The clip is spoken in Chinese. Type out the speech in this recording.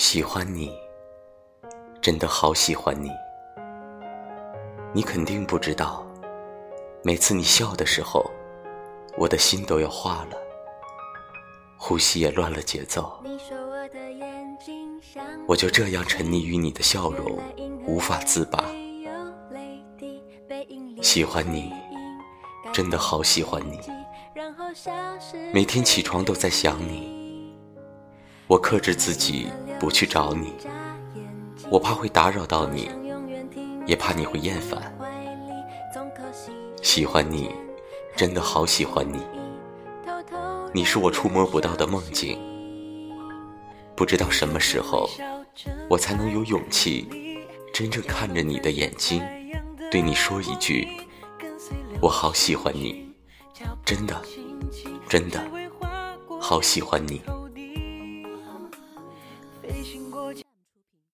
喜欢你，真的好喜欢你。你肯定不知道，每次你笑的时候，我的心都要化了，呼吸也乱了节奏。我就这样沉溺于你的笑容，无法自拔。喜欢你，真的好喜欢你。每天起床都在想你，我克制自己。不去找你，我怕会打扰到你，也怕你会厌烦。喜欢你，真的好喜欢你。你是我触摸不到的梦境，不知道什么时候，我才能有勇气，真正看着你的眼睛，对你说一句：我好喜欢你，真的，真的，好喜欢你。飞行过。